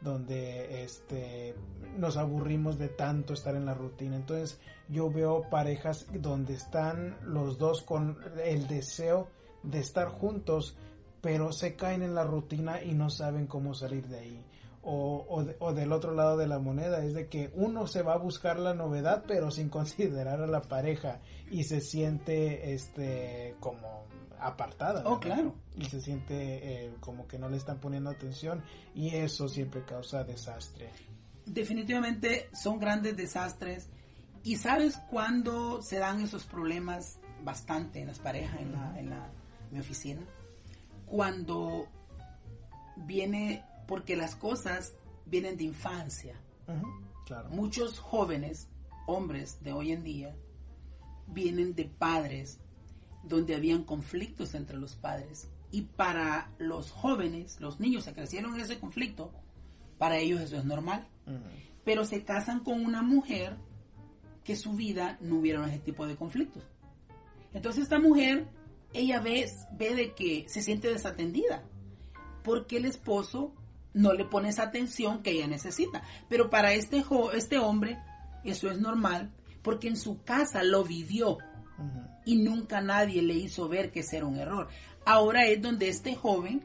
donde este, nos aburrimos de tanto estar en la rutina. Entonces, yo veo parejas donde están los dos con el deseo de estar juntos, pero se caen en la rutina y no saben cómo salir de ahí. O, o, del otro lado de la moneda, es de que uno se va a buscar la novedad, pero sin considerar a la pareja y se siente este como apartada. Oh, claro. Y se siente eh, como que no le están poniendo atención y eso siempre causa desastre. Definitivamente son grandes desastres. ¿Y sabes cuándo se dan esos problemas bastante en las parejas, en la, en la mi oficina? Cuando viene, porque las cosas vienen de infancia. claro. Muchos jóvenes, hombres de hoy en día, vienen de padres donde habían conflictos entre los padres. Y para los jóvenes, los niños se crecieron en ese conflicto, para ellos eso es normal. Pero se casan con una mujer que su vida no hubiera ese tipo de conflictos. Entonces esta mujer, ella ve, ve de que se siente desatendida, porque el esposo no le pone esa atención que ella necesita. Pero para este, este hombre, eso es normal, porque en su casa lo vivió y nunca nadie le hizo ver que ese era un error. Ahora es donde este joven,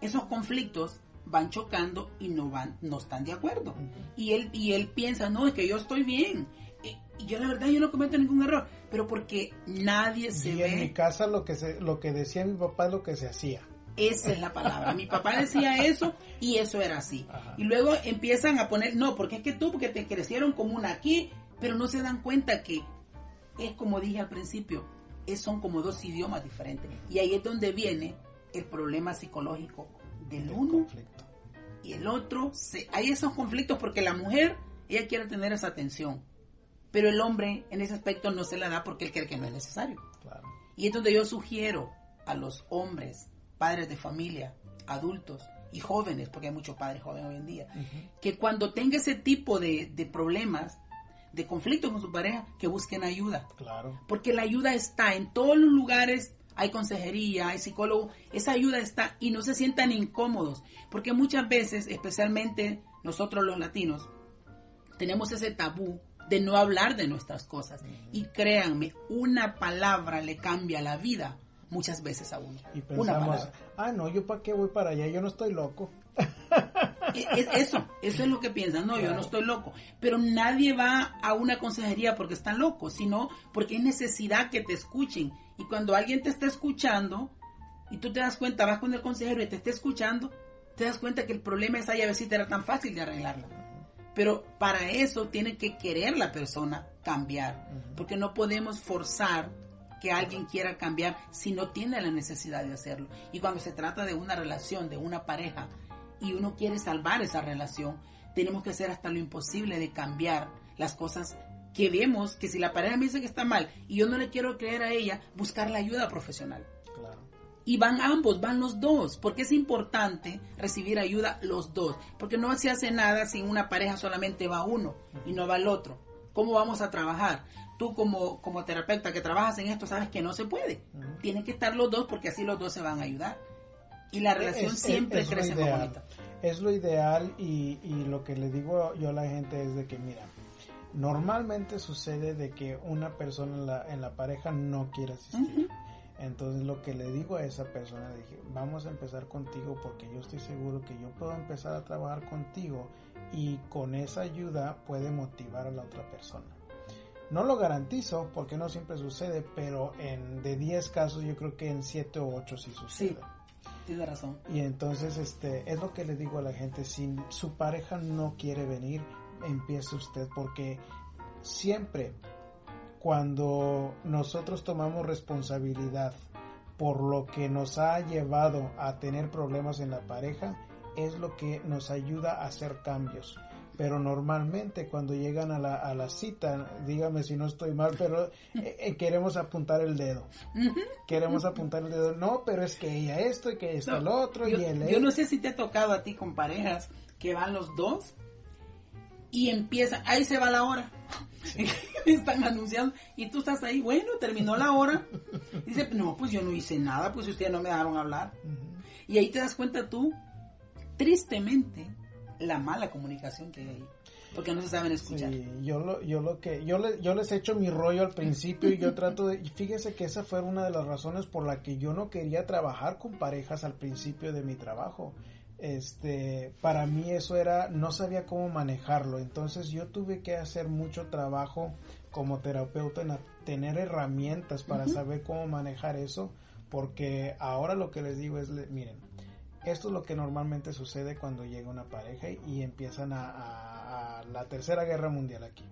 esos conflictos van chocando y no van, no están de acuerdo. Y él, y él piensa, no, es que yo estoy bien. Y yo la verdad yo no cometo ningún error, pero porque nadie se ve. En mi casa lo que se, lo que decía mi papá es lo que se hacía. Esa es la palabra. Mi papá decía eso y eso era así. Y luego empiezan a poner, no, porque es que tú, porque te crecieron como una aquí, pero no se dan cuenta que es como dije al principio, es, son como dos idiomas diferentes. Y ahí es donde viene el problema psicológico del uno y el otro. Se, hay esos conflictos porque la mujer, ella quiere tener esa atención, pero el hombre en ese aspecto no se la da porque él cree que no es necesario. Y es donde yo sugiero a los hombres, padres de familia, adultos y jóvenes, porque hay muchos padres jóvenes hoy en día, que cuando tenga ese tipo de, de problemas, de conflicto con su pareja, que busquen ayuda. Claro. Porque la ayuda está en todos los lugares, hay consejería, hay psicólogo, esa ayuda está y no se sientan incómodos, porque muchas veces, especialmente nosotros los latinos, tenemos ese tabú de no hablar de nuestras cosas. Y créanme, una palabra le cambia la vida muchas veces a uno. Y pensamos, ah, no, yo para qué voy para allá, yo no estoy loco. eso, eso es lo que piensan, no, yo no estoy loco. Pero nadie va a una consejería porque están locos, sino porque hay necesidad que te escuchen. Y cuando alguien te está escuchando y tú te das cuenta, vas con el consejero y te está escuchando, te das cuenta que el problema esa llavecita era tan fácil de arreglarla. Pero para eso tiene que querer la persona cambiar, porque no podemos forzar que alguien quiera cambiar si no tiene la necesidad de hacerlo. Y cuando se trata de una relación, de una pareja, y uno quiere salvar esa relación, tenemos que hacer hasta lo imposible de cambiar las cosas que vemos que si la pareja me dice que está mal y yo no le quiero creer a ella, buscar la ayuda profesional. Y van ambos, van los dos, porque es importante recibir ayuda los dos, porque no se hace nada si una pareja solamente va uno y no va el otro. ¿Cómo vamos a trabajar? Tú como, como terapeuta que trabajas en esto sabes que no se puede. Tienen que estar los dos porque así los dos se van a ayudar y la relación siempre crece más bonita. Es lo ideal y, y, lo que le digo yo a la gente es de que, mira, normalmente sucede de que una persona en la, en la pareja no quiere asistir. Entonces lo que le digo a esa persona, dije, vamos a empezar contigo porque yo estoy seguro que yo puedo empezar a trabajar contigo y con esa ayuda puede motivar a la otra persona. No lo garantizo porque no siempre sucede, pero en de 10 casos yo creo que en 7 o 8 sí sucede. Tiene razón. Y entonces este es lo que le digo a la gente, si su pareja no quiere venir, empiece usted porque siempre cuando nosotros tomamos responsabilidad por lo que nos ha llevado a tener problemas en la pareja, es lo que nos ayuda a hacer cambios. Pero normalmente cuando llegan a la, a la cita, dígame si no estoy mal, pero eh, eh, queremos apuntar el dedo. Queremos apuntar el dedo. No, pero es que ella esto y que ella el otro yo, y él Yo no sé si te ha tocado a ti con parejas que van los dos y empieza, ahí se va la hora. Están anunciando y tú estás ahí, bueno, terminó la hora. Dice, no, pues yo no hice nada, pues ustedes no me dejaron hablar. Y ahí te das cuenta tú, tristemente, la mala comunicación que hay ahí. Porque no se saben escuchar. Sí, yo lo, yo lo que, yo, le, yo les echo mi rollo al principio y yo trato de, fíjese que esa fue una de las razones por la que yo no quería trabajar con parejas al principio de mi trabajo este, para mí eso era, no sabía cómo manejarlo, entonces yo tuve que hacer mucho trabajo como terapeuta en tener herramientas para saber cómo manejar eso, porque ahora lo que les digo es, miren, esto es lo que normalmente sucede cuando llega una pareja y empiezan a, la tercera guerra mundial aquí.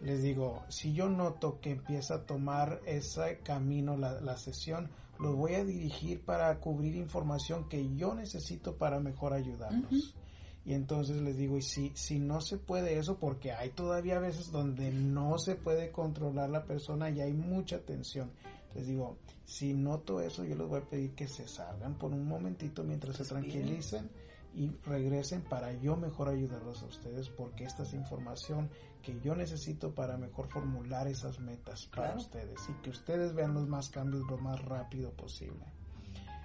Les digo, si yo noto que empieza a tomar ese camino la, la sesión, los voy a dirigir para cubrir información que yo necesito para mejor ayudarlos. Y entonces les digo, y si, si no se puede eso, porque hay todavía veces donde no se puede controlar la persona y hay mucha tensión. Les digo, si noto eso, yo les voy a pedir que se salgan por un momentito mientras se tranquilicen y regresen para yo mejor ayudarlos a ustedes porque esta es información que yo necesito para mejor formular esas metas para ustedes y que ustedes vean los más cambios lo más rápido posible.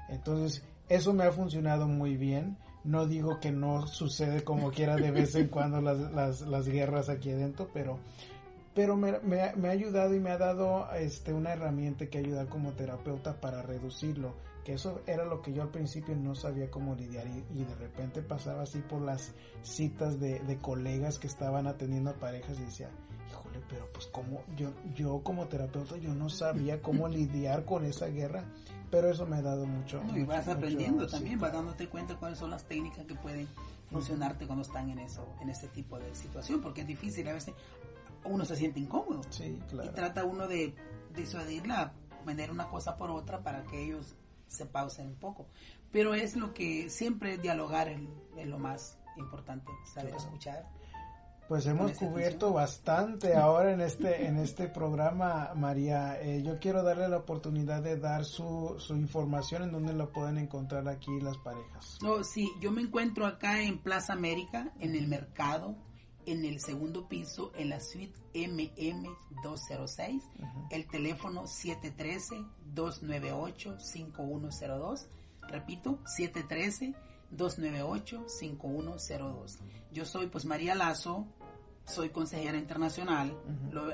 Entonces, eso me ha funcionado muy bien. No digo que no sucede como quiera de vez en cuando las, las, las guerras aquí adentro, pero, pero me, me, me, ha ayudado y me ha dado este, una herramienta que ayudar como terapeuta para reducirlo que eso era lo que yo al principio no sabía cómo lidiar y, de repente pasaba así por las citas de, colegas que estaban atendiendo a parejas y decía, híjole, pero pues como yo, yo como terapeuta yo no sabía cómo lidiar con esa guerra, pero eso me ha dado mucho. y vas aprendiendo también, vas dándote cuenta cuáles son las técnicas que pueden funcionarte cuando están en eso, en ese tipo de situación, porque es difícil a veces uno se siente incómodo. Sí, claro. Y trata uno de disuadirla, vender una cosa por otra para que ellos se pausen un poco. Pero es lo que siempre dialogar es, lo más importante, saber escuchar. Pues hemos cubierto bastante ahora en este en este programa, María. Eh, yo quiero darle la oportunidad de dar su, su información en donde lo pueden encontrar aquí las parejas. No, sí, yo me encuentro acá en Plaza América, en el mercado, en el segundo piso, en la suite MM206, el teléfono 713-298-5102, repito, 713-298-5102. Yo soy pues María Lazo, soy consejera internacional,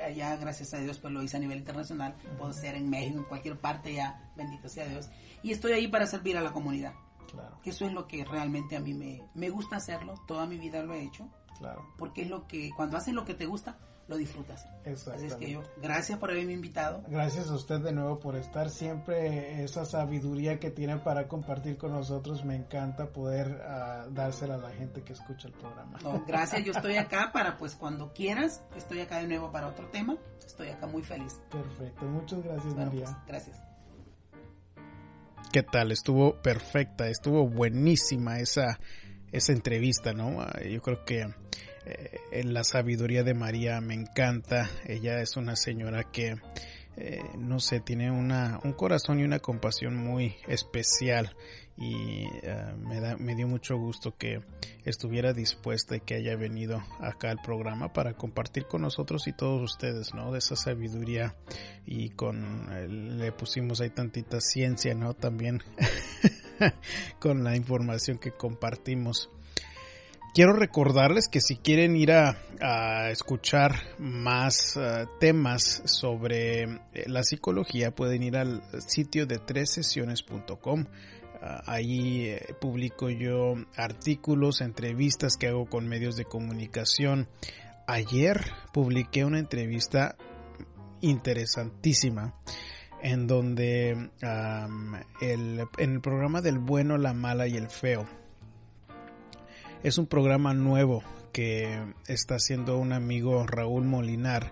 allá gracias a Dios pues lo hice a nivel internacional, puedo ser en México, en cualquier parte ya, bendito sea Dios, y estoy ahí para servir a la comunidad. Claro. Que eso es lo que realmente a mí me, me gusta hacerlo, toda mi vida lo he hecho Claro. Porque es lo que, cuando haces lo que te gusta, lo disfrutas. Así es que yo, gracias por haberme invitado. Gracias a usted de nuevo por estar. Siempre esa sabiduría que tiene para compartir con nosotros, me encanta poder uh, dársela a la gente que escucha el programa. gracias, yo estoy acá para, pues cuando quieras, estoy acá de nuevo para otro tema. Estoy acá muy feliz. Perfecto, muchas gracias, María. Pues, gracias. ¿Qué tal? Estuvo perfecta, estuvo buenísima esa esa entrevista, ¿no? Ah, yo creo que eh, la sabiduría de María me encanta. Ella es una señora que, eh, no sé, tiene una, un corazón y una compasión muy especial y ah, me, da, me dio mucho gusto que estuviera dispuesta y que haya venido acá al programa para compartir con nosotros y todos ustedes, ¿no? De esa sabiduría y con, eh, le pusimos ahí tantita ciencia, ¿no? También con la información que compartimos. Quiero recordarles que si quieren ir a, escuchar más uh, temas sobre eh, la psicología pueden ir al sitio de tresesiones.com. Uh, ahí eh, publico yo artículos, entrevistas que hago con medios de comunicación. Ayer publiqué una entrevista interesantísima en donde el, en el programa del bueno, la mala y el feo. Es un programa nuevo que está haciendo un amigo Raúl Molinar.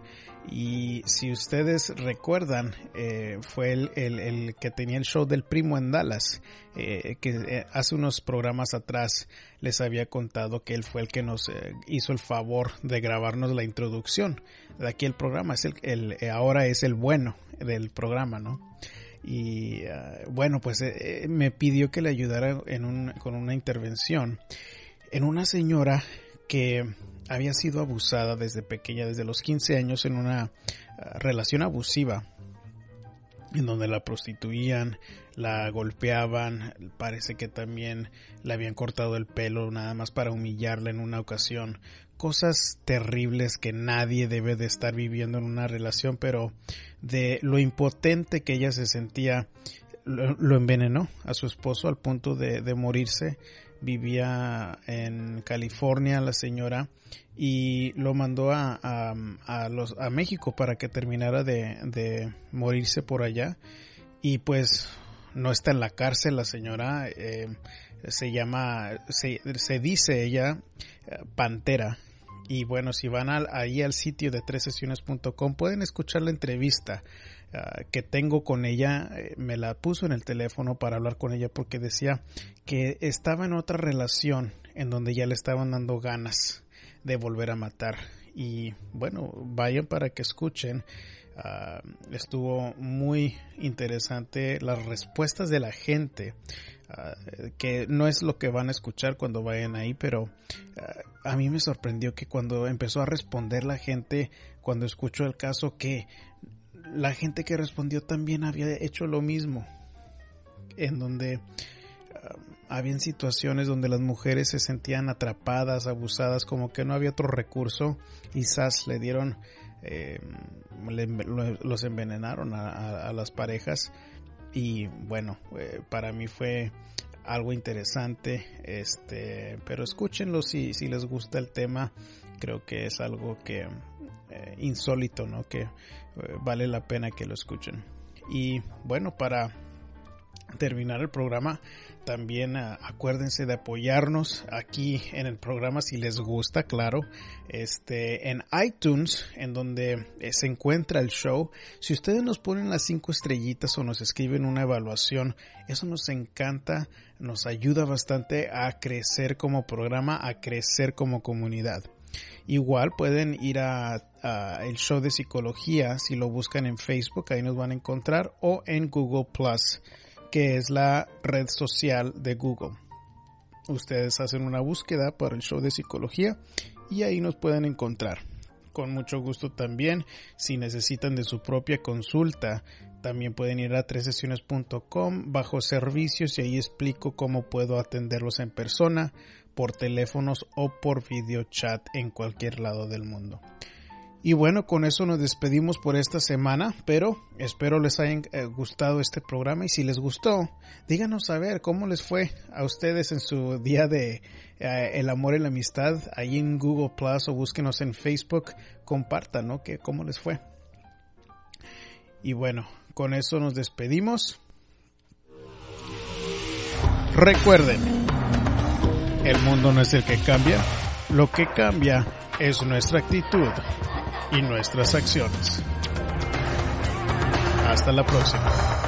Y si ustedes recuerdan, eh, fue el, el, que tenía el show del primo en Dallas, eh, que eh, hace unos programas atrás les había contado que él fue el que nos hizo el favor de grabarnos la introducción de aquí el programa. Es el, el ahora es el bueno del programa, ¿no? Y ah, bueno, pues me pidió que le ayudara en un, con una intervención en una señora que había sido abusada desde pequeña, desde los 15 años, en una ah, relación abusiva, en donde la prostituían, la golpeaban, parece que también le habían cortado el pelo nada más para humillarla en una ocasión. Cosas terribles que nadie debe de estar viviendo en una relación, pero de lo impotente que ella se sentía, lo, envenenó a su esposo al punto de, de morirse. Vivía en California la señora y lo mandó a, a, los, a México para que terminara de, de, morirse por allá. Y pues no está en la cárcel la señora eh, se llama se, se dice ella eh, Pantera y bueno si van al, ahí al sitio de tresesiones.com pueden escuchar la entrevista Ah, que tengo con ella, eh, me la puso en el teléfono para hablar con ella porque decía que estaba en otra relación en donde ya le estaban dando ganas de volver a matar. Y bueno, vayan para que escuchen. Ah, estuvo muy interesante las respuestas de la gente, ah, que no es lo que van a escuchar cuando vayan ahí, pero a mí me sorprendió que cuando empezó a responder la gente, cuando escuchó el caso, que la gente que respondió también había hecho lo mismo, en donde uh, habían situaciones donde las mujeres se sentían atrapadas, abusadas, como que no había otro recurso, quizás le dieron, eh, los envenenaron a, las parejas y bueno, eh, para mí fue algo interesante, este, pero escúchenlo si, si les gusta el tema, creo que es algo que eh, insólito, ¿no? Que eh, vale la pena que lo escuchen. Y bueno, para terminar el programa, también ah, acuérdense de apoyarnos aquí en el programa si les gusta, claro, este en iTunes, en donde eh, se encuentra el show. Si ustedes nos ponen las cinco estrellitas o nos escriben una evaluación, eso nos encanta, nos ayuda bastante a crecer como programa, a crecer como comunidad. Igual pueden ir a, el show de psicología si lo buscan en Facebook, ahí nos van a encontrar, o en Google Plus, que es la red social de Google. Ustedes hacen una búsqueda para el show de psicología y ahí nos pueden encontrar. Con mucho gusto también, si necesitan de su propia consulta, también pueden ir a tresesiones.com bajo servicios y ahí explico cómo puedo atenderlos en persona por teléfonos o por video chat en cualquier lado del mundo. Y bueno, con eso nos despedimos por esta semana, pero espero les haya eh, gustado este programa y si les gustó, díganos saber cómo les fue a ustedes en su día de eh, el amor y la amistad ahí en Google Plus o búsquenos en Facebook, compartan, ¿no? Que cómo les fue. Y bueno, con eso nos despedimos. Recuerden, el mundo no es el que cambia, lo que cambia es nuestra actitud y nuestras acciones. Hasta la próxima.